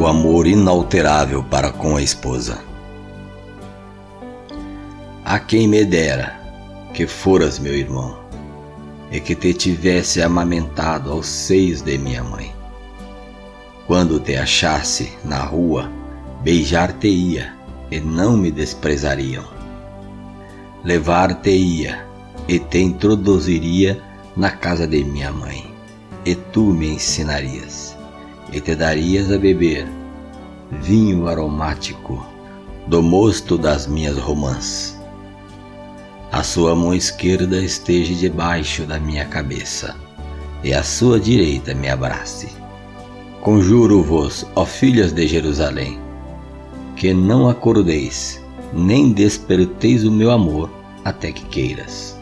o amor inalterável para com a esposa. A quem me dera que foras meu irmão, e que te tivesse amamentado aos seios de minha mãe. Quando te achasse na rua, beijar-te-ia e não me desprezariam. Levar-te-ia e te introduziria na casa de minha mãe, e tu me ensinarias, e te darias a beber vinho aromático do mosto das minhas romãs. A sua mão esquerda esteja debaixo da minha cabeça, e a sua direita me abrace. Conjuro-vos, ó filhas de Jerusalém, que não acordeis, nem desperteis o meu amor até que queiras.